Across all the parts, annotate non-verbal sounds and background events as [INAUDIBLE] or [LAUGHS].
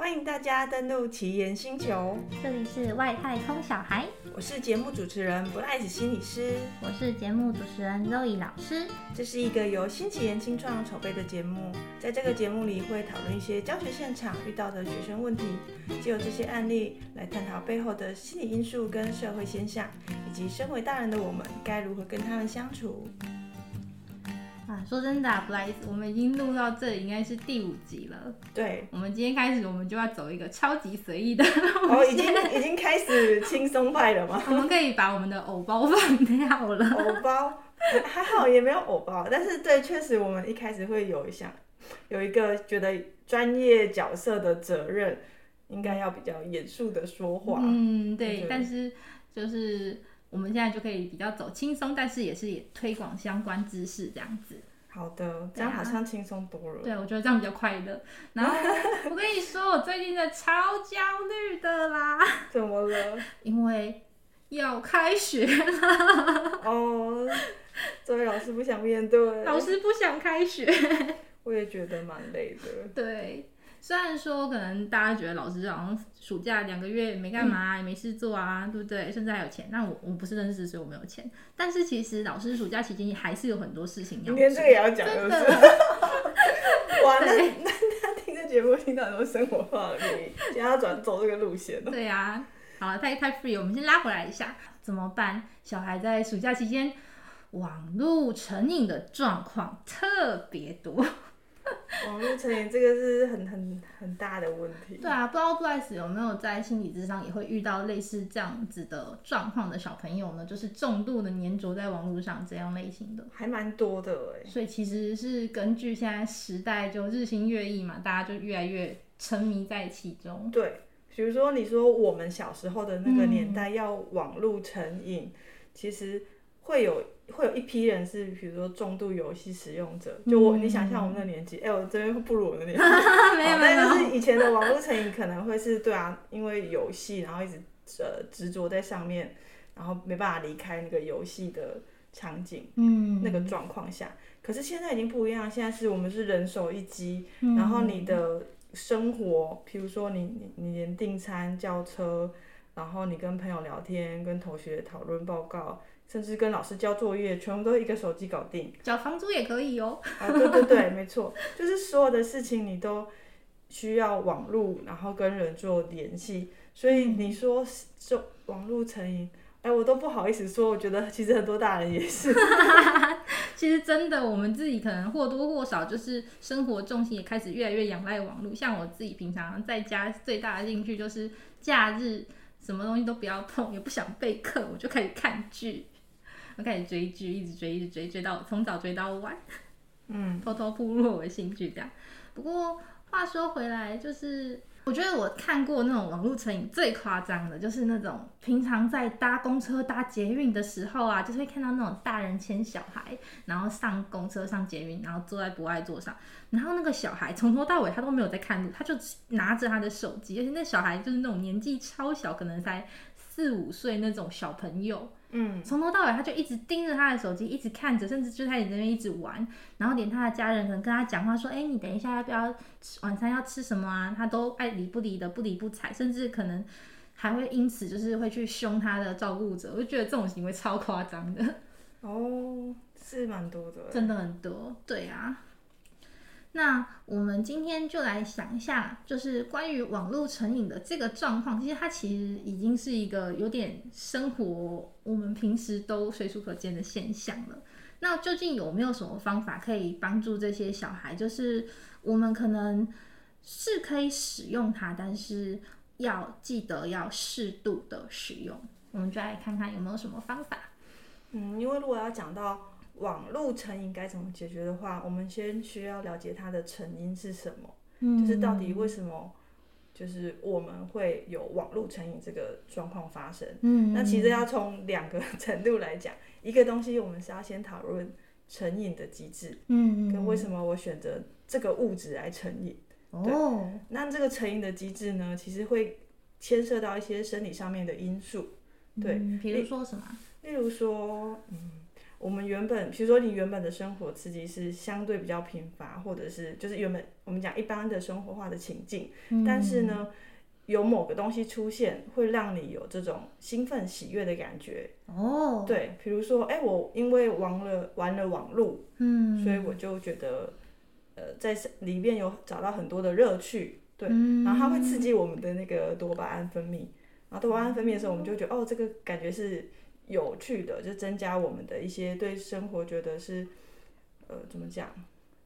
欢迎大家登录奇岩星球，这里是外太空小孩，我是节目主持人 Bryce 心理师，我是节目主持人 Zoe 老师。这是一个由新奇岩青创筹备的节目，在这个节目里会讨论一些教学现场遇到的学生问题，借由这些案例来探讨背后的心理因素跟社会现象，以及身为大人的我们该如何跟他们相处。啊，说真的啊，Bryce，我们已经录到这里，应该是第五集了。对，我们今天开始，我们就要走一个超级随意的。哦，已经已经开始轻松派了吗？[LAUGHS] 我们可以把我们的偶包放掉了。偶包还好，也没有偶包，但是对，确实我们一开始会有一项，有一个觉得专业角色的责任，应该要比较严肃的说话。嗯，对，对，但是就是。我们现在就可以比较走轻松，但是也是也推广相关知识这样子。好的，这样好像轻松多了。对，我觉得这样比较快乐。然后 [LAUGHS] 我跟你说，我最近在超焦虑的啦。怎么了？因为要开学了。哦，这位老师不想面对。老师不想开学。我也觉得蛮累的。对。虽然说可能大家觉得老师好像暑假两个月没干嘛，嗯、也没事做啊，对不对？甚至还有钱。那我我不是认识，所以我没有钱。但是其实老师暑假期间也还是有很多事情要做。今天这个也要讲，就是的。哇，那那他听这节目听到很多生活化的秘密，现在要转走这个路线了。对呀、啊，好了，太太 free，我们先拉回来一下，怎么办？小孩在暑假期间网络成瘾的状况特别多。[LAUGHS] 网络成瘾这个是很很很大的问题。对啊，不知道 Bryce 有没有在心理智商也会遇到类似这样子的状况的小朋友呢？就是重度的粘着在网络上这样类型的，还蛮多的哎。所以其实是根据现在时代就日新月异嘛，大家就越来越沉迷在其中。对，比如说你说我们小时候的那个年代要网络成瘾，嗯、其实会有。会有一批人是，比如说重度游戏使用者，就我，嗯、你想象我们的年纪，哎、欸，我这边会不如我的年纪，[LAUGHS] 没有，但是以前的网络成瘾可能会是对啊，因为游戏，然后一直呃执着在上面，然后没办法离开那个游戏的场景，嗯，那个状况下，可是现在已经不一样，现在是我们是人手一机，嗯、然后你的生活，比如说你你你连订餐叫车，然后你跟朋友聊天，跟同学讨论报告。甚至跟老师交作业，全部都一个手机搞定。交房租也可以哦。啊，对对对，没错，就是所有的事情你都需要网络，然后跟人做联系。所以你说就网络成瘾，哎，我都不好意思说。我觉得其实很多大人也是。[LAUGHS] 其实真的，我们自己可能或多或少就是生活重心也开始越来越仰赖网络。像我自己平常在家最大的兴趣就是假日什么东西都不要碰，也不想备课，我就开始看剧。开始追剧，一直追，一直追，追到从早追到晚，[LAUGHS] 嗯，偷偷步入我的兴趣这样。不过话说回来，就是我觉得我看过那种网络成瘾最夸张的，就是那种平常在搭公车、搭捷运的时候啊，就是会看到那种大人牵小孩，然后上公车、上捷运，然后坐在不爱座上，然后那个小孩从头到尾他都没有在看路，他就拿着他的手机，而且那小孩就是那种年纪超小，可能才四五岁那种小朋友。嗯，从头到尾他就一直盯着他的手机，一直看着，甚至就在你那边一直玩，然后连他的家人可能跟他讲话说：“哎、欸，你等一下要不要晚餐要吃什么啊？”他都爱理不理的，不理不睬，甚至可能还会因此就是会去凶他的照顾者。我就觉得这种行为超夸张的。哦，是蛮多的，真的很多，对啊。那我们今天就来想一下，就是关于网络成瘾的这个状况，其实它其实已经是一个有点生活，我们平时都随处可见的现象了。那究竟有没有什么方法可以帮助这些小孩？就是我们可能是可以使用它，但是要记得要适度的使用。我们就来看看有没有什么方法。嗯，因为如果要讲到。网络成瘾该怎么解决的话，我们先需要了解它的成因是什么，嗯、就是到底为什么，就是我们会有网络成瘾这个状况发生。嗯，那其实要从两个程度来讲，一个东西我们是要先讨论成瘾的机制，嗯，跟为什么我选择这个物质来成瘾。哦，那这个成瘾的机制呢，其实会牵涉到一些生理上面的因素，对，嗯、比如说什么？例如说，嗯。我们原本，比如说你原本的生活刺激是相对比较贫乏，或者是就是原本我们讲一般的生活化的情境，嗯、但是呢，有某个东西出现，会让你有这种兴奋喜悦的感觉。哦，对，比如说，哎、欸，我因为玩了玩了网络，嗯，所以我就觉得，呃，在里面有找到很多的乐趣，对，嗯、然后它会刺。激我们的那个多巴胺分泌，然后多巴胺分泌的时候，我们就觉得，哦，这个感觉是。有趣的，就增加我们的一些对生活觉得是，呃，怎么讲，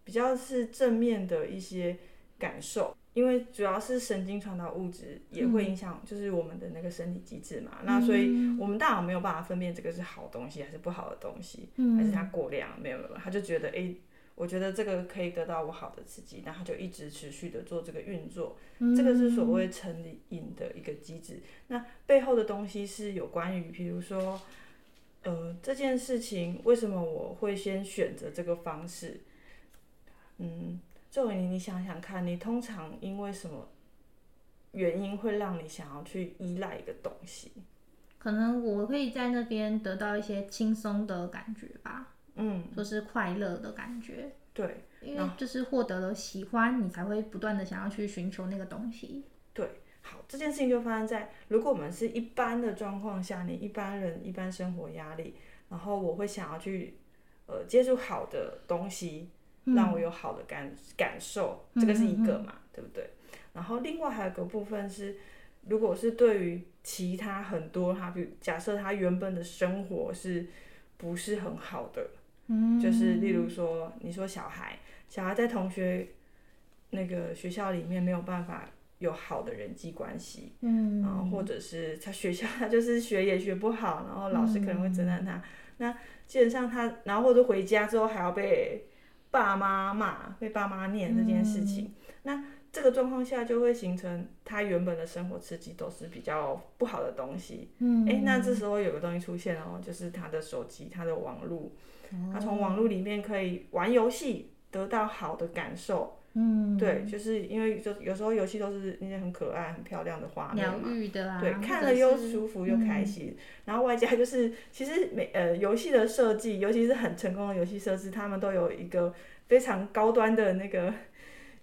比较是正面的一些感受。因为主要是神经传导物质也会影响，就是我们的那个身体机制嘛。嗯、那所以我们大脑没有办法分辨这个是好东西还是不好的东西，嗯、还是它过量，没有没有，他就觉得，哎、欸，我觉得这个可以得到我好的刺激，然后就一直持续的做这个运作。这个是所谓成瘾的一个机制。那背后的东西是有关于，比如说。呃，这件事情为什么我会先选择这个方式？嗯，作为你，你想想看，你通常因为什么原因会让你想要去依赖一个东西？可能我可以在那边得到一些轻松的感觉吧，嗯，就是快乐的感觉。对，因为就是获得了喜欢，你才会不断的想要去寻求那个东西。对。好，这件事情就发生在如果我们是一般的状况下，你一般人一般生活压力，然后我会想要去呃接触好的东西，让我有好的感感受，这个是一个嘛，嗯、对不对？然后另外还有一个部分是，如果是对于其他很多他，比如假设他原本的生活是不是很好的，嗯，就是例如说你说小孩，小孩在同学那个学校里面没有办法。有好的人际关系，嗯，然后或者是他学校他就是学也学不好，然后老师可能会责难他。嗯、那基本上他，然后或者回家之后还要被爸妈骂，被爸妈念这件事情。嗯、那这个状况下就会形成他原本的生活刺激都是比较不好的东西。嗯，哎，那这时候有个东西出现哦，就是他的手机，他的网络，嗯、他从网络里面可以玩游戏，得到好的感受。嗯，对，就是因为就有时候游戏都是那些很可爱、很漂亮的画面嘛，疗愈的啊，对，看了又舒服又开心，嗯、然后外加就是其实每呃游戏的设计，尤其是很成功的游戏设置，他们都有一个非常高端的那个。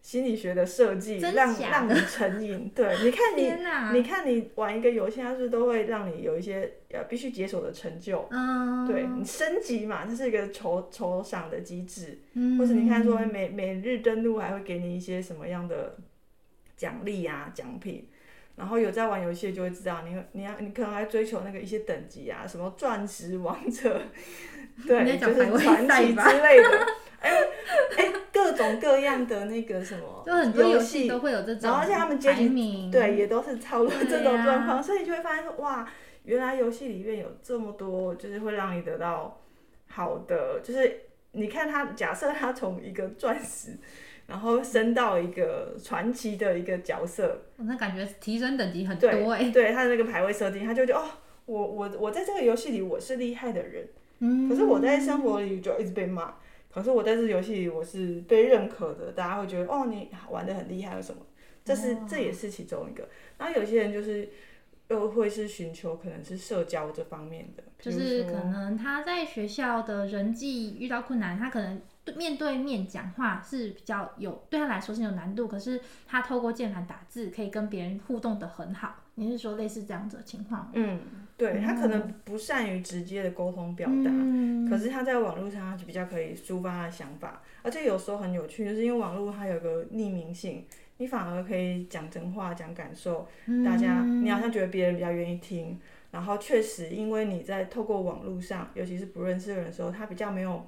心理学的设计让让你成瘾，对，你看你，哪。你看你玩一个游戏，它是都会让你有一些呃必须解锁的成就？嗯，对你升级嘛，它是一个酬酬赏的机制，嗯，或者你看说每每日登录还会给你一些什么样的奖励啊奖品，然后有在玩游戏就会知道，你你要你可能还追求那个一些等级啊，什么钻石王者，[LAUGHS] 对，就是传奇之类的。哎哎、欸欸，各种各样的那个什么，就很多游戏都会有这种，然后而且他们阶级对也都是操作这种状况，啊、所以你就会发现说哇，原来游戏里面有这么多，就是会让你得到好的，就是你看他假设他从一个钻石，然后升到一个传奇的一个角色，那感觉提升等级很多对他的那个排位设定，他就觉得哦，我我我在这个游戏里我是厉害的人，嗯，可是我在生活里就一直被骂。可是我在这游戏里我是被认可的，大家会觉得哦，你玩的很厉害，有什么？这是这也是其中一个。然后有些人就是又会是寻求可能是社交这方面的，就是可能他在学校的人际遇到困难，他可能面对面讲话是比较有对他来说是有难度，可是他透过键盘打字可以跟别人互动的很好。你是说类似这样子的情况？嗯，对，他可能不善于直接的沟通表达，嗯、可是他在网络上他就比较可以抒发他的想法，而且有时候很有趣，就是因为网络它有个匿名性，你反而可以讲真话、讲感受，大家你好像觉得别人比较愿意听，然后确实因为你在透过网络上，尤其是不认识的人的时候，他比较没有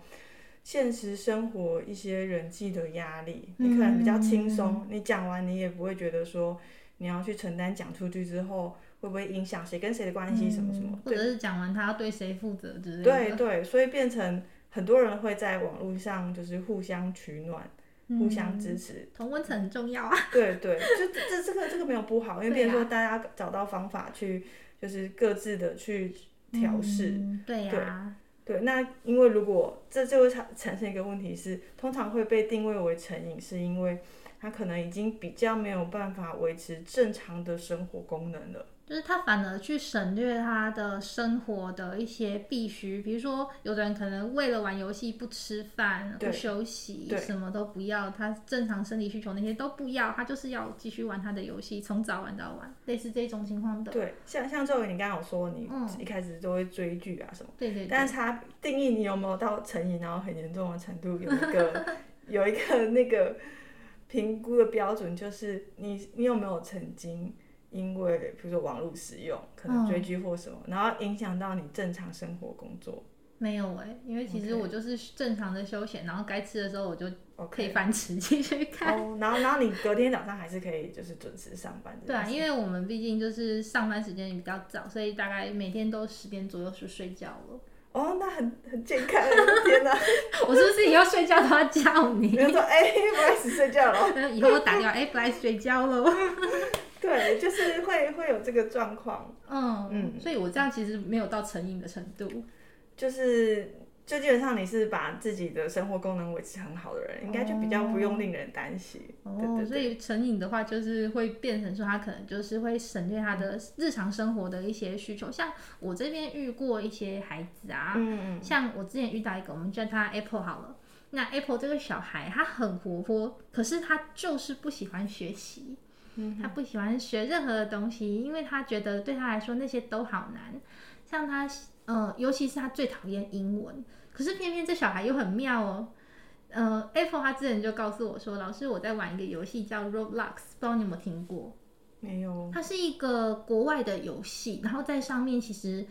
现实生活一些人际的压力，你可能比较轻松，你讲完你也不会觉得说。你要去承担讲出去之后会不会影响谁跟谁的关系什么什么，嗯、或者是讲完他要对谁负责之类的。对对，所以变成很多人会在网络上就是互相取暖，嗯、互相支持。同温层很重要啊。对对，就这这个这个没有不好，因为变成说大家找到方法去就是各自的去调试、嗯。对呀、啊。对，那因为如果这就会产产生一个问题是，通常会被定位为成瘾，是因为。他可能已经比较没有办法维持正常的生活功能了。就是他反而去省略他的生活的一些必须，比如说有的人可能为了玩游戏不吃饭、不休息，什么都不要，他正常生理需求那些都不要，他就是要继续玩他的游戏，从早玩到晚，类似这种情况的。对，像像周伟，你刚刚有说你一开始都会追剧啊什么，对对、对。但是他定义你有没有到成瘾，然后很严重的程度，有一个 [LAUGHS] 有一个那个评估的标准，就是你你有没有曾经。因为比如说网络使用，可能追剧或什么，嗯、然后影响到你正常生活工作。没有哎、欸，因为其实我就是正常的休闲.然后该吃的时候我就可以翻吃继续看。哦，然后然后你隔天早上还是可以就是准时上班。对啊，因为我们毕竟就是上班时间也比较早，所以大概每天都十点左右就睡觉了。哦，那很很健康，天哪！[LAUGHS] 我是不是以后睡觉都要叫你？比如说，哎、欸，不爱死睡觉了。[LAUGHS] 以后我打电话，哎、欸，不爱睡觉了。对，就是会会有这个状况。嗯嗯，所以我这样其实没有到成瘾的程度。就是，就基本上你是把自己的生活功能维持很好的人，哦、应该就比较不用令人担心。哦，对对对，所以成瘾的话，就是会变成说他可能就是会省略他的日常生活的一些需求。像我这边遇过一些孩子啊，嗯嗯，像我之前遇到一个，我们叫他 Apple 好了。那 Apple 这个小孩，他很活泼，可是他就是不喜欢学习。他不喜欢学任何的东西，因为他觉得对他来说那些都好难。像他，呃，尤其是他最讨厌英文。可是偏偏这小孩又很妙哦。呃，Apple 他之前就告诉我说，老师，我在玩一个游戏叫 Roblox，不知道你有没有听过？没有。它是一个国外的游戏，然后在上面其实。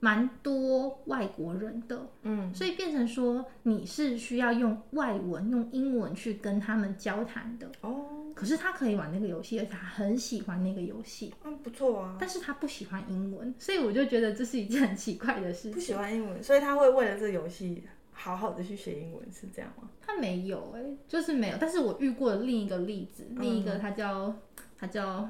蛮多外国人的，嗯，所以变成说你是需要用外文、用英文去跟他们交谈的哦。可是他可以玩那个游戏，而且他很喜欢那个游戏，嗯，不错啊。但是他不喜欢英文，所以我就觉得这是一件很奇怪的事情。不喜欢英文，所以他会为了这个游戏好好的去学英文，是这样吗？他没有哎、欸，就是没有。但是我遇过的另一个例子，另一个他叫他叫。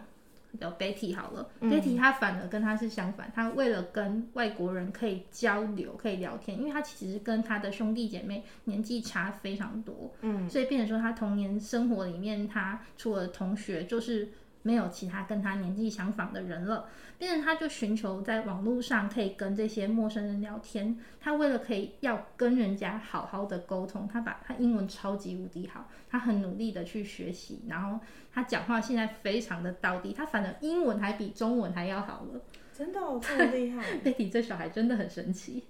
叫 Betty 好了，嗯，Betty 他反而跟他是相反，他为了跟外国人可以交流、可以聊天，因为他其实跟他的兄弟姐妹年纪差非常多，嗯，所以变成说他童年生活里面，他除了同学就是。没有其他跟他年纪相仿的人了，变成他就寻求在网络上可以跟这些陌生人聊天。他为了可以要跟人家好好的沟通，他把他英文超级无敌好，他很努力的去学习，然后他讲话现在非常的到地，他反正英文还比中文还要好了。真的哦，这么厉害！[LAUGHS] Betty 这小孩真的很神奇，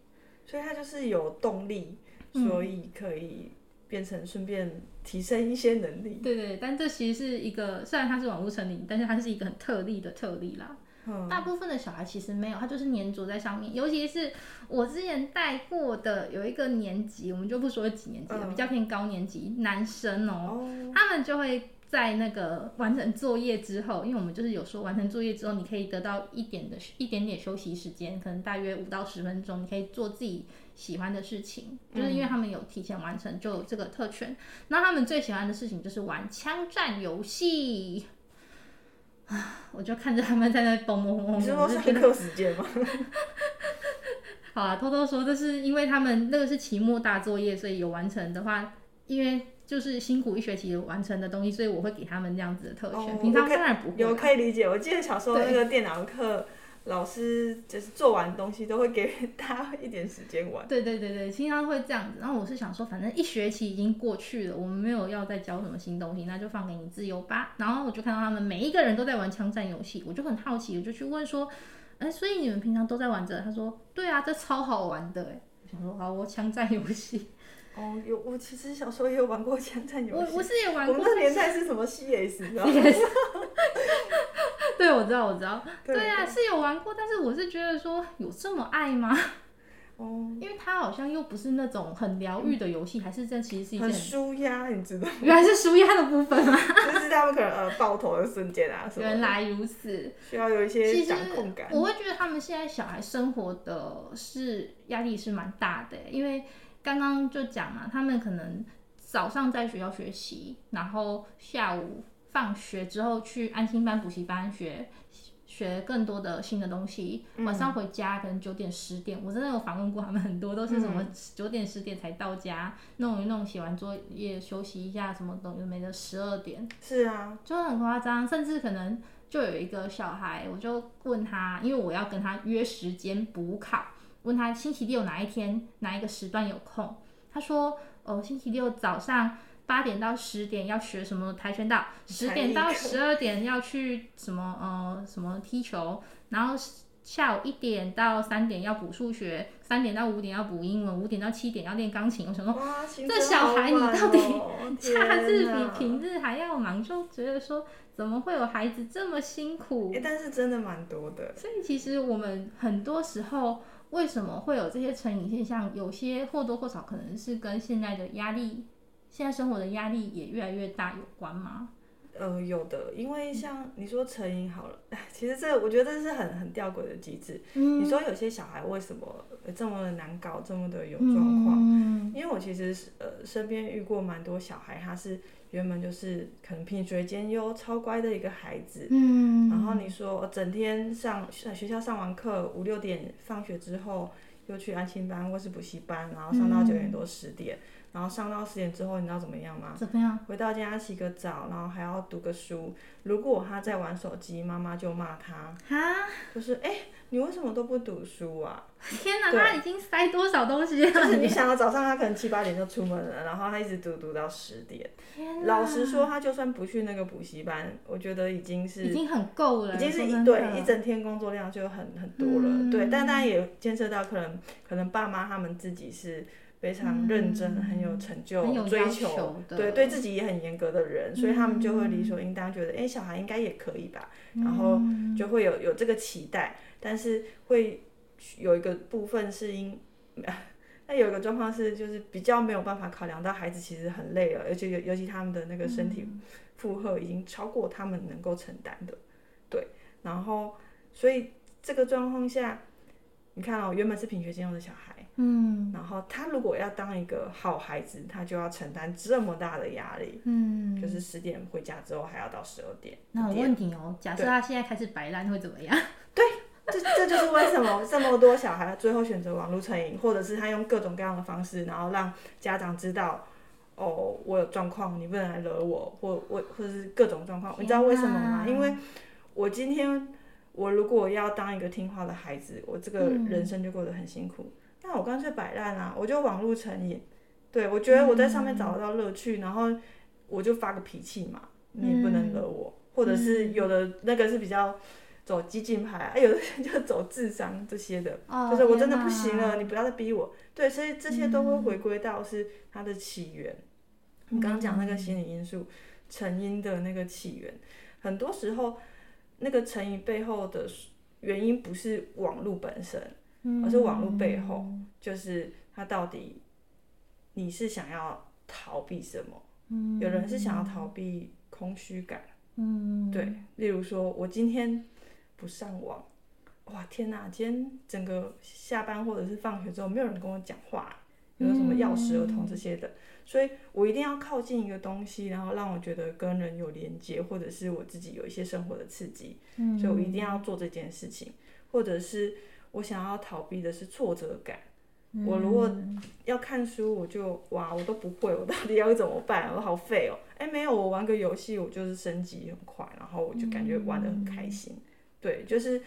所以他就是有动力，所以可以。变成顺便提升一些能力，对对，但这其实是一个，虽然它是网络成瘾，但是它是一个很特例的特例啦。嗯，大部分的小孩其实没有，他就是黏着在上面。尤其是我之前带过的有一个年级，我们就不说几年级了，嗯，比较偏高年级男生喔，哦，他们就会在那个完成作业之后，因为我们就是有说完成作业之后，你可以得到一点的一点点休息时间，可能大约五到十分钟，你可以做自己。喜欢的事情，就是因为他们有提前完成，就有这个特权。那、嗯、他们最喜欢的事情就是玩枪战游戏。啊，[SIGHS] 我就看着他们在那蹦蹦蹦蹦。你是说上课时间吗？[LAUGHS] 好啊，偷偷说，这是因为他们那个是期末大作业，所以有完成的话，因为就是辛苦一学期完成的东西，所以我会给他们这样子的特权。哦、平常当然不会。有可以理解，我记得小时候那个电脑课。老师就是做完东西都会给他一点时间玩。对对对对，经常会这样子。然后我是想说，反正一学期已经过去了，我们没有要再教什么新东西，那就放给你自由吧。然后我就看到他们每一个人都在玩枪战游戏，我就很好奇，我就去问说，哎、欸，所以你们平常都在玩这？他说，对啊，这超好玩的。哎，我想说，好，我枪战游戏。哦，有，我其实小时候也有玩过枪战游戏。我我是也玩过。我们那年代是什么 CS？知道吗？对，我知道，我知道。对呀、啊，是有玩过，但是我是觉得说，有这么爱吗？哦，[LAUGHS] 因为它好像又不是那种很疗愈的游戏，嗯、还是这其实是一件很舒压，你知道吗？原来是舒压的部分吗？[LAUGHS] 就是他们可能呃爆头的瞬间啊什么。原来如此，需要有一些掌控感。我会觉得他们现在小孩生活的是压力是蛮大的，因为刚刚就讲嘛，他们可能早上在学校学习，然后下午。放学之后去安心班、补习班学学更多的新的东西，晚上回家可能九点十点，我真的有访问过他们，很多都是什么九点十点才到家，弄一弄写完作业休息一下，什么东西没的十二点。是啊，就很夸张，甚至可能就有一个小孩，我就问他，因为我要跟他约时间补考，问他星期六哪一天哪一个时段有空，他说哦，星期六早上八点到十点要学什么跆拳道，十点到十二点要去什么呃什么踢球，然后。下午一点到三点要补数学，三点到五点要补英文，五点到七点要练钢琴。我想说，哇这小孩你到底 [LAUGHS] 假日比平日还要忙，就觉得说怎么会有孩子这么辛苦？欸，但是真的蛮多的。所以其实我们很多时候为什么会有这些成瘾现象，有些或多或少可能是跟现在的压力，现在生活的压力也越来越大有关吗？呃，有的，因为像你说成瘾好了，[LAUGHS] 其实这我觉得这是很很吊诡的机制。嗯、你说有些小孩为什么这么的难搞，这么的有状况？嗯、因为我其实呃身边遇过蛮多小孩，他是原本就是可能品学兼优、超乖的一个孩子。嗯、然后你说整天上学校上完课五六点放学之后，又去安心班或是补习班，然后上到九点多十点。嗯然后上到十点之后，你知道怎么样吗？怎么样？回到家洗个澡，然后还要读个书。如果他在玩手机，妈妈就骂他。哈？就是哎、欸，你为什么都不读书啊？天哪，[LAUGHS] 他已经塞多少东西了？就是你 [LAUGHS] 想到早上他可能七八点就出门了，然后他一直读读到十点。天哪。老实说，他就算不去那个补习班，我觉得已经是已经很够了，已经是一对一整天工作量就很很多了。嗯、对，但当然也牵涉到可能可能爸妈他们自己是。非常认真、嗯、很有成就、追求，对对自己也很严格的人，嗯、所以他们就会理所应当觉得，哎、欸，小孩应该也可以吧，嗯、然后就会有有这个期待，但是会有一个部分是因，[LAUGHS] 那有一个状况是，就是比较没有办法考量到孩子其实很累了，而且尤尤其他们的那个身体负荷已经超过他们能够承担的，对，然后所以这个状况下，你看哦，原本是品学兼优的小孩。嗯，然后他如果要当一个好孩子，他就要承担这么大的压力。嗯，就是十点回家之后还要到十二点。那有问题哦，假设他现在开始摆烂会怎么样？对，这这就是为什么这么多小孩最后选择网络成瘾，或者是他用各种各样的方式，然后让家长知道，哦，我有状况，你不能来惹我，或我或者是各种状况。你知道为什么吗？因为我今天我如果要当一个听话的孩子，我这个人生就过得很辛苦。那我干脆摆烂啊！我就网络成瘾，对，我觉得我在上面找得到乐趣，嗯、然后我就发个脾气嘛，你也不能惹我。嗯、或者是有的那个是比较走激进派，啊，[LAUGHS] 有的人就走智商这些的，哦、就是我真的不行了，你不要再逼我。对，所以这些都会回归到是它的起源。嗯、你刚刚讲那个心理因素，成因的那个起源，很多时候那个成因背后的原因不是网络本身。而是网络背后，就是他到底你是想要逃避什么？嗯有人是想要逃避空虚感，嗯对，例如说我今天不上网，哇天哪，今天整个下班或者是放学之后没有人跟我讲话，有什么钥匙儿童这些的，所以我一定要靠近一个东西，然后让我觉得跟人有连接，或者是我自己有一些生活的刺激，所以我一定要做这件事情，或者是。我想要逃避的是挫折感。嗯、我如果要看书，我就哇，我都不会，我到底要怎么办？我好废哦！哎，没有，我玩个游戏，我就是升级很快，然后我就感觉玩得很开心。嗯、对，就是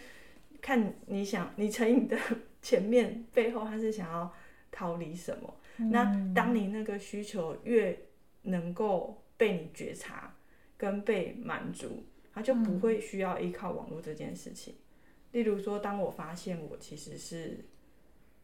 看你想你成瘾的 [LAUGHS] 前面背后，他是想要逃离什么？嗯、那当你那个需求越能够被你觉察跟被满足，他就不会需要依靠网络这件事情。例如说，当我发现我其实是，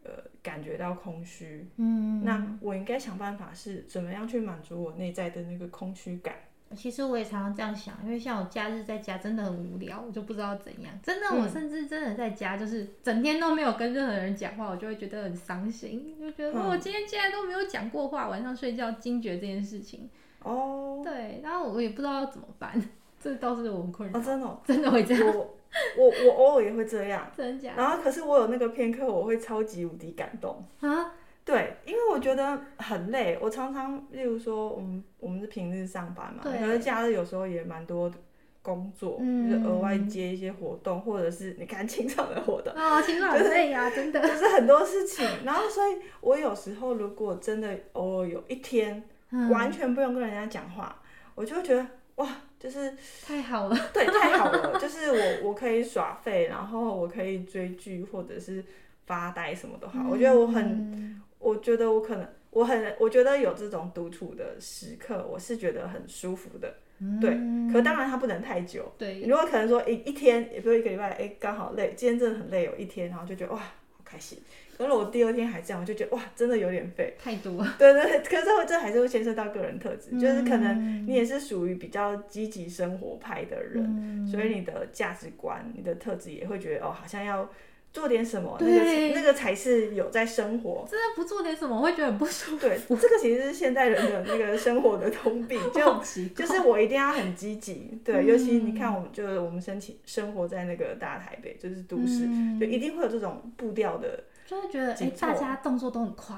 呃，感觉到空虚，嗯，那我应该想办法是怎么样去满足我内在的那个空虚感？其实我也常常这样想，因为像我假日在家真的很无聊，我就不知道怎样。真的，我甚至真的在家就是整天都没有跟任何人讲话，我就会觉得很伤心，就觉得我今天竟然都没有讲过话，晚上睡觉惊觉这件事情。哦，对，然后我也不知道要怎么办，这倒是我很困扰。哦，真的哦，真的会这样。[LAUGHS] 我我偶尔也会这样，真假？然后可是我有那个片刻，我会超级无敌感动啊！对，因为我觉得很累。我常常，例如说，我们我们是平日上班嘛，可是假日有时候也蛮多工作，嗯、就是额外接一些活动，或者是你看清场的活动啊，清 [LAUGHS] 扫很累呀，真的，就是很多事情。然后，所以我有时候如果真的偶尔有一天完全不用跟人家讲话，嗯、我就会觉得哇，就是太好了，对，太好了，就是我我可以耍废，然后我可以追剧或者是发呆什么都好，嗯、我觉得我很，我觉得我可能我很，我觉得有这种独处的时刻，我是觉得很舒服的。对，可当然它不能太久。对，如果可能说一一天，也不是一个礼拜，哎，刚好累，今天真的很累，有一天，然后就觉得哇，好开心。可是我第二天还这样，我就觉得哇，真的有点废。太多。[LAUGHS] 对对对，可是这还是会牵涉到个人特质，就是可能你也是属于比较积极生活派的人，所以你的价值观、你的特质也会觉得哦，好像要。做点什么，那个那个才是有在生活。真的不做点什么，我会觉得很不舒服。对，这个其实是现代人的那个生活的通病，[LAUGHS] 就就是我一定要很积极。对，尤其你看，我们就是我们申请生活在那个大台北，就是都市，就一定会有这种步调的，就会觉得哎，大家动作都很快。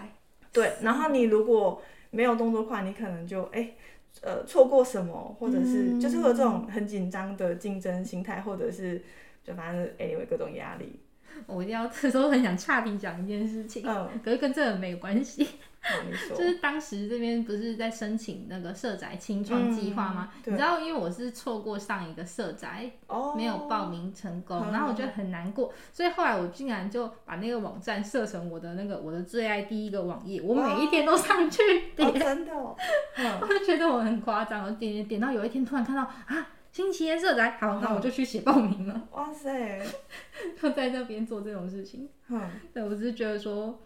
对，然后你如果没有动作快，你可能就哎呃错过什么，或者是就是会有这种很紧张的竞争心态，或者是就反正哎有各种压力。[LAUGHS] 我一定要这时候很想岔题讲一件事情，嗯，可是跟这个没有关系。就是当时这边不是在申请那个社宅清创计划吗？嗯、你知道，因为我是错过上一个社宅，哦、没有报名成功，嗯、然后我觉得很难过，所以后来我竟然就把那个网站设成我的那个我的最爱第一个网页，我每一天都上去点，哦、真的、哦，[LAUGHS] 嗯、我就觉得我很夸张，我点点点到有一天突然看到啊。星期天社宅，好，那我就去写报名了。哇塞，[LAUGHS] 就在那边做这种事情。嗯，对，我只是觉得说，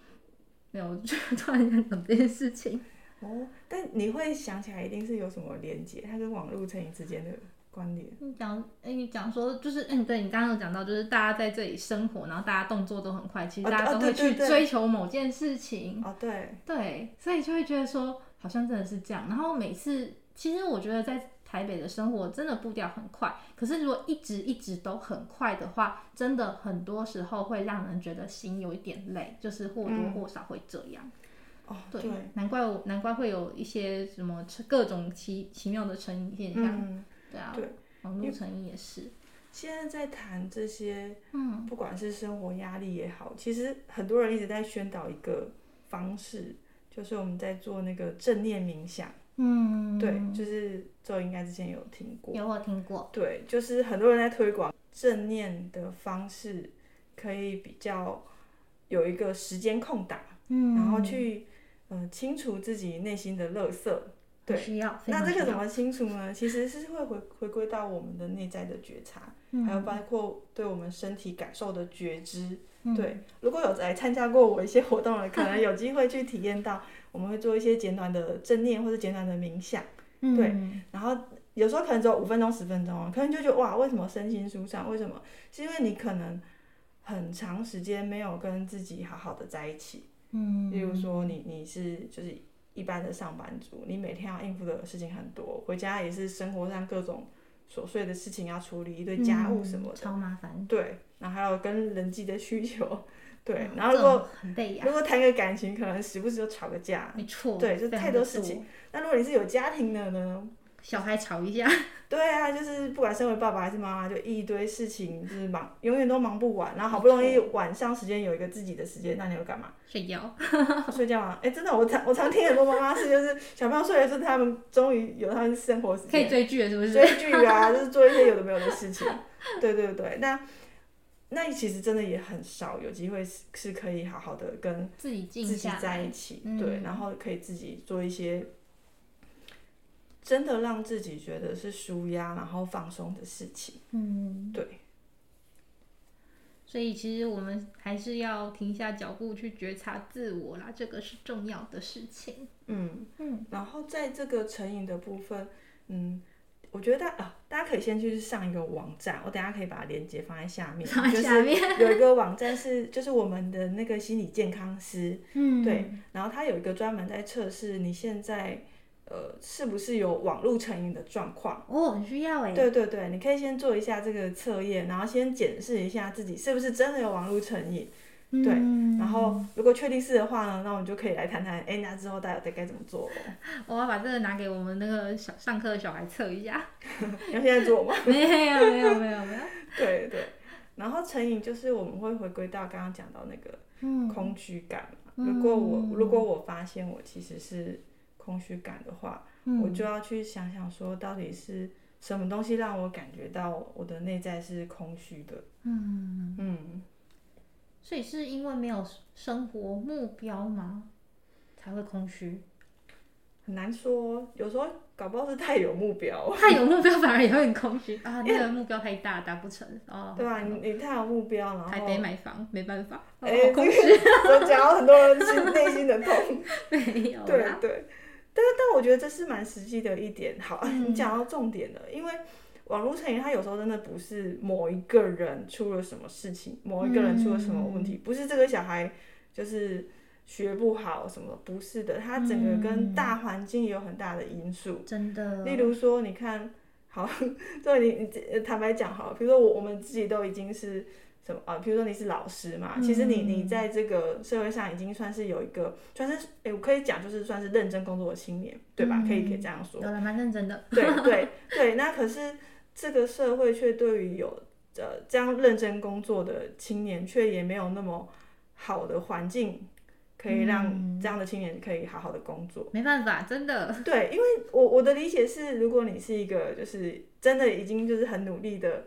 没有，[LAUGHS] 就突然想讲这件事情。哦，但你会想起来，一定是有什么连接，它跟网络成瘾之间的关联。你讲，哎，你讲说，就是，嗯，对，你刚刚有讲到，就是大家在这里生活，然后大家动作都很快，其实大家都会去追求某件事情。哦，对，对，所以就会觉得说，好像真的是这样。然后每次，其实我觉得在。台北的生活真的步调很快，可是如果一直一直都很快的话，真的很多时候会让人觉得心有一点累，就是或多或少会这样。哦、嗯，对，对难怪我难怪会有一些什么各种奇奇妙的成瘾现象。嗯、对啊，对，网络成瘾也是。现在在谈这些，嗯，不管是生活压力也好，其实很多人一直在宣导一个方式，就是我们在做那个正念冥想。嗯，对，就是就应该之前有听过，有我听过。对，就是很多人在推广正念的方式，可以比较有一个时间空档，嗯，然后去呃清除自己内心的垃圾。对，需要。那这个怎么清除呢？其实是会回回归到我们的内在的觉察，嗯、还有包括对我们身体感受的觉知。嗯、对，如果有来参加过我一些活动的，可能有机会去体验到。我们会做一些简短的正念或者简短的冥想，嗯、对，然后有时候可能只有五分钟、十分钟，可能就觉得哇，为什么身心舒畅？为什么？是因为你可能很长时间没有跟自己好好的在一起，嗯，例如说你你是就是一般的上班族，你每天要应付的事情很多，回家也是生活上各种琐碎的事情要处理，一堆家务什么的，嗯、超麻烦，对，然后还有跟人际的需求。对，然后如果如果谈个感情，可能时不时就吵个架，没错，对，就太多事情。那如果你是有家庭的呢？小孩吵一架，[LAUGHS] 对啊，就是不管身为爸爸还是妈妈，就一堆事情，就是忙，永远都忙不完。然后好不容易晚上时间有一个自己的时间，那你会干嘛？睡觉。[LAUGHS] 睡觉啊！哎，真的，我常我常听很多妈妈是，就是小朋友睡了，是他们终于有他们生活时间，可以追剧了，是不是？追剧啊，就是做一些有的没有的事情。[LAUGHS] 对对对，那。那其实真的也很少有机会是是可以好好的跟自己自己在一起，对，然后可以自己做一些真的让自己觉得是舒压，然后放松的事情。嗯，对。所以其实我们还是要停下脚步去觉察自我啦，这个是重要的事情。嗯嗯，然后在这个成瘾的部分，嗯。我觉得大啊，大家可以先去上一个网站，我等下可以把链接放在下面。放在下面。就是有一个网站是，就是我们的那个心理健康师，嗯，对，然后他有一个专门在测试你现在呃是不是有网络成瘾的状况。哦，很需要哎。对对对，你可以先做一下这个测验，然后先检视一下自己是不是真的有网络成瘾。对，然后如果确定是的话呢，那我们就可以来谈谈，哎，那之后大家该该怎么做？[LAUGHS] 我要把这个拿给我们那个小上课的小孩测一下。[LAUGHS] 要现在做吗？没有没有没有没有。[LAUGHS] 对对，然后成瘾就是我们会回归到刚刚讲到那个空虚感。如果我如果我发现我其实是空虚感的话，我就要去想想说，到底是什么东西让我感觉到我的内在是空虚的？嗯嗯，所以是因为没有生活目标吗？才会空虚？很难说，有时候搞不好是太有目标，[LAUGHS] 太有目标反而也会很空虚啊。那个目标太大，达不成哦。对啊，你你太有目标，然后台北买房没办法，哎，空虚，我讲到很多人心内心的痛。[LAUGHS] 没有，对对。但是，但我觉得这是蛮实际的一点。好，嗯、你讲到重点了，因为网络成瘾，它有时候真的不是某一个人出了什么事情，某一个人出了什么问题，嗯、不是这个小孩就是学不好什么，不是的，他整个跟大环境也有很大的因素。真的。例如说，你看，好，[LAUGHS] 对你你坦白讲，好了，比如说我我们自己都已经是。什么啊？比如说你是老师嘛，其实你你在这个社会上已经算是有一个，算是哎，我可以讲就是算是认真工作的青年，对吧？可以可以这样说。有了，蛮认真的。对 [LAUGHS] 对对，那可是这个社会却对于有呃这样认真工作的青年，却也没有那么好的环境，可以让这样的青年可以好好的工作。没办法，真的。对，因为我我的理解是，如果你是一个就是真的已经就是很努力的。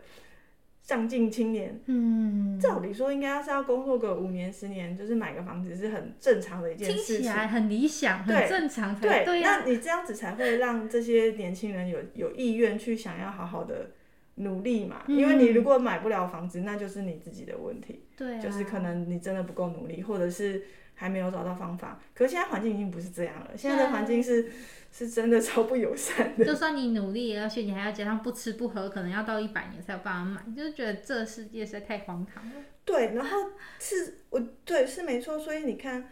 上进青年，嗯，照理说应该是要工作个五年十年，就是买个房子是很正常的一件事情，听起来很理想，对很正常对，那你这样子才会让这些年轻人有有意愿去想要好好的努力嘛？嗯、因为你如果买不了房子，那就是你自己的问题，对、啊，就是可能你真的不够努力，或者是还没有找到方法。可是现在环境已经不是这样了，现在的环境是。是真的超不友善的。就算你努力，而且你还要加上不吃不喝，可能要到一百年才有办法买，就是觉得这世界实在太荒唐了。对，然后是我对是没错，所以你看，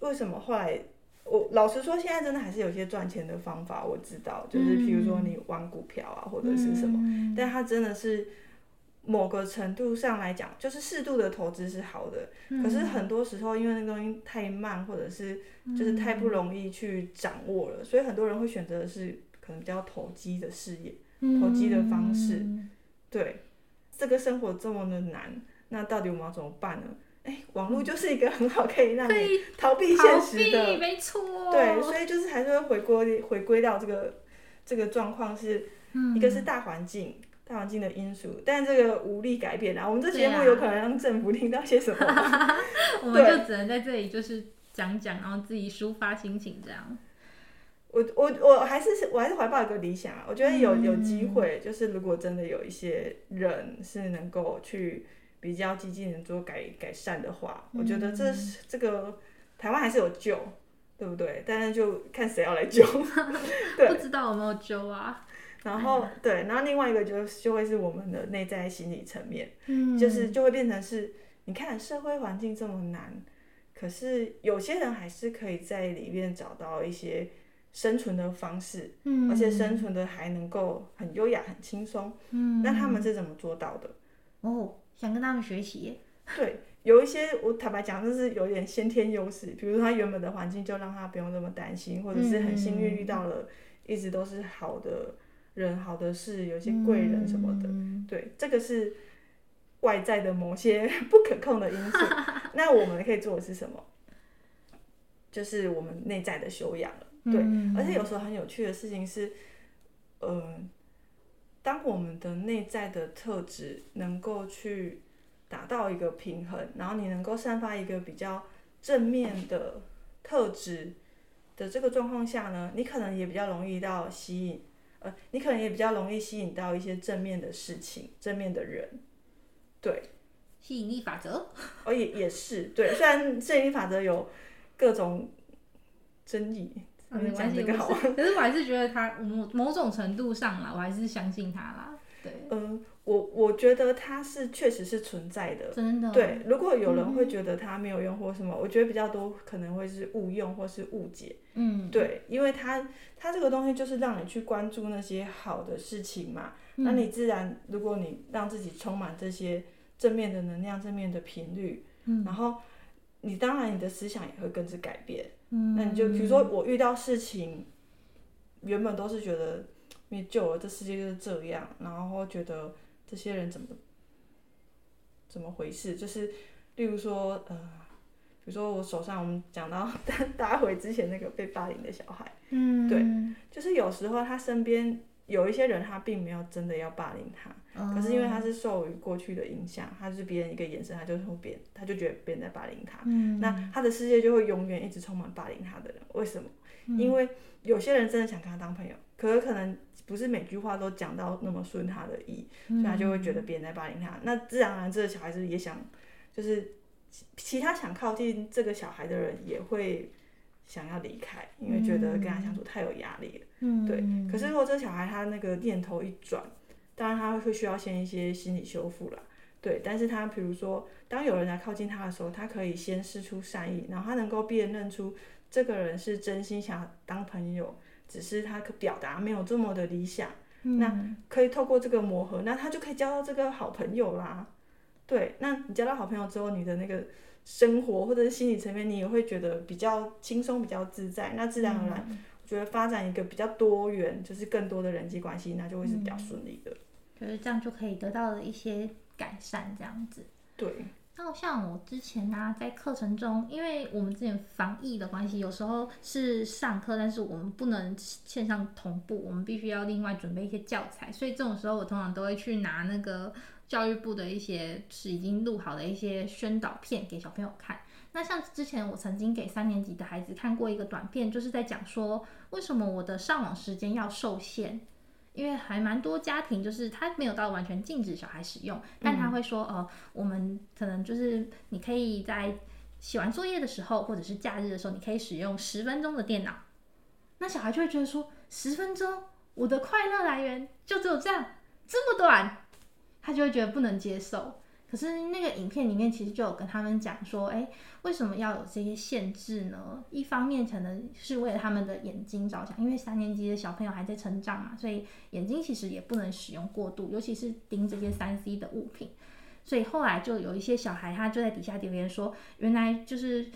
为什么后来我老实说，现在真的还是有些赚钱的方法，我知道，就是譬如说你玩股票啊，或者是什么，嗯、但它真的是。某个程度上来讲，就是适度的投资是好的。嗯、可是很多时候，因为那个东西太慢，或者是就是太不容易去掌握了，嗯、所以很多人会选择的是可能比较投机的事业、嗯、投机的方式。对，这个生活这么的难，那到底我们要怎么办呢？哎，网络就是一个很好可以让你逃避现实的，没错。对，所以就是还是会回归回归到这个这个状况是，一个是大环境。大环境的因素，但这个无力改变啊。我们这节目有可能让政府听到些什么？啊、我们就只能在这里就是讲讲，然后自己抒发心情这样。我我我还是我还是怀抱一个理想啊，我觉得有有机会，就是如果真的有一些人是能够去比较积极的做改改善的话，嗯、我觉得这这个台湾还是有救，对不对？但是就看谁要来救。[LAUGHS] [LAUGHS] 对，不知道有没有救啊？然后对，然后另外一个就就会是我们的内在心理层面，嗯，就是就会变成是，你看社会环境这么难，可是有些人还是可以在里面找到一些生存的方式，嗯，而且生存的还能够很优雅、很轻松，嗯，那他们是怎么做到的？哦，想跟他们学习。[LAUGHS] 对，有一些我坦白讲，就是有点先天优势，比如他原本的环境就让他不用那么担心，或者是很幸运遇到了一直都是好的。人好的事有些贵人什么的，嗯、对，这个是外在的某些 [LAUGHS] 不可控的因素。[LAUGHS] 那我们可以做的是什么？就是我们内在的修养了。对，嗯、而且有时候很有趣的事情是，嗯、呃，当我们的内在的特质能够去达到一个平衡，然后你能够散发一个比较正面的特质的这个状况下呢，你可能也比较容易到吸引。呃你可能也比较容易吸引到一些正面的事情、正面的人，对，吸引力法则，哦也也是对，虽然吸引力法则有各种争议，没关系，可是我还是觉得他某某种程度上啦，我还是相信他啦。对嗯，我我觉得他是确实是存在的，真的。对，如果有人会觉得他没有用或什么，嗯、我觉得比较多可能会是误用或是误解。嗯，对，因为他他这个东西就是让你去关注那些好的事情嘛，嗯、那你自然如果你让自己充满这些正面的能量、正面的频率，嗯，然后你当然你的思想也会跟着改变。嗯，那你就比如说我遇到事情，原本都是觉得。没救了，这世界就是这样，然后觉得这些人怎么怎么回事？就是，例如说，呃，比如说我手上我们讲到 [LAUGHS] 大家回之前那个被霸凌的小孩，嗯，对，就是有时候他身边有一些人他并没有真的要霸凌他，哦、可是因为他是受于过去的影响，他就是别人一个眼神，他就会别人，他就觉得别人在霸凌他，嗯、那他的世界就会永远一直充满霸凌他的人。为什么？嗯、因为有些人真的想跟他当朋友，可是可能不是每句话都讲到那么顺他的意，所以他就会觉得别人在霸凌他。嗯、那自然而然，这个小孩子也想，就是其他想靠近这个小孩的人也会。想要离开，因为觉得跟他相处太有压力了。嗯，对。可是如果这小孩他那个念头一转，当然他会需要先一些心理修复啦。对。但是他比如说，当有人来靠近他的时候，他可以先施出善意，然后他能够辨认出这个人是真心想当朋友，只是他可表达没有这么的理想。嗯。那可以透过这个磨合，那他就可以交到这个好朋友啦。对。那你交到好朋友之后，你的那个。生活或者是心理层面，你也会觉得比较轻松、比较自在。那自然而然，我觉得发展一个比较多元，就是更多的人际关系，那就会是比较顺利的。就是这样就可以得到了一些改善，这样子。对。那像我之前呢、啊，在课程中，因为我们之前防疫的关系，有时候是上课，但是我们不能线上同步，我们必须要另外准备一些教材，所以这种时候我通常都会去拿那个。教育部的一些是已经录好的一些宣导片给小朋友看。那像之前我曾经给三年级的孩子看过一个短片，就是在讲说为什么我的上网时间要受限。因为还蛮多家庭就是他没有到完全禁止小孩使用，但他会说，呃，我们可能就是你可以在写完作业的时候，或者是假日的时候，你可以使用十分钟的电脑。那小孩就会觉得说，十分钟，我的快乐来源就只有这样，这么短。他就会觉得不能接受，可是那个影片里面其实就有跟他们讲说，哎，为什么要有这些限制呢？一方面可能是为了他们的眼睛着想，因为三年级的小朋友还在成长嘛，所以眼睛其实也不能使用过度，尤其是盯这些三 C 的物品。所以后来就有一些小孩，他就在底下留言说，原来就是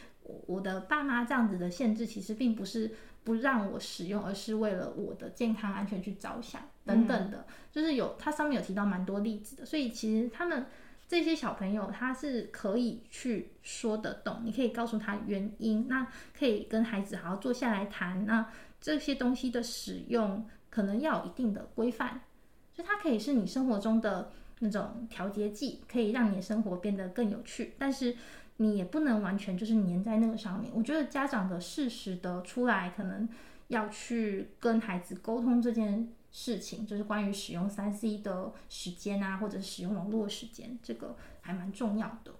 我的爸妈这样子的限制，其实并不是不让我使用，而是为了我的健康安全去着想。等等的，就是有他上面有提到蛮多例子的，所以其实他们这些小朋友他是可以去说得懂，你可以告诉他原因，那可以跟孩子好好坐下来谈，那这些东西的使用可能要有一定的规范，就它可以是你生活中的那种调节剂，可以让你生活变得更有趣，但是你也不能完全就是黏在那个上面。我觉得家长的适时的出来，可能要去跟孩子沟通这件。事情就是关于使用三 C 的时间啊，或者使用网络的时间，这个还蛮重要的。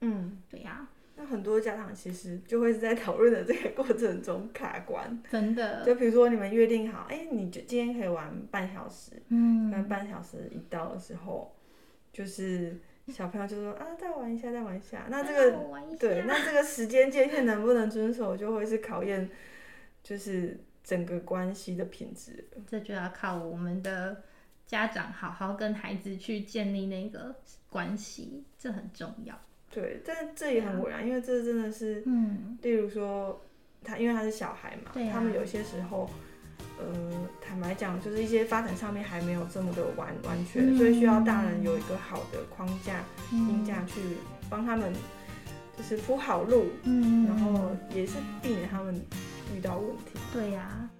嗯，对呀、啊。那很多家长其实就会是在讨论的这个过程中卡关。[LAUGHS] 真的。就比如说你们约定好，哎，你就今天可以玩半小时。嗯。那半小时一到的时候，就是小朋友就说啊，再玩一下，再玩一下。那这个对，那这个时间界限能不能遵守，就会是考验，就是。整个关系的品质，这就要靠我们的家长好好跟孩子去建立那个关系，这很重要。对，但这也很为难，啊、因为这真的是，嗯，例如说他，因为他是小孩嘛，啊、他们有些时候，呃，坦白讲，就是一些发展上面还没有这么的完完全，嗯、所以需要大人有一个好的框架、框架去帮他们，就是铺好路，嗯，然后也是避免他们。遇到问题，对呀、啊，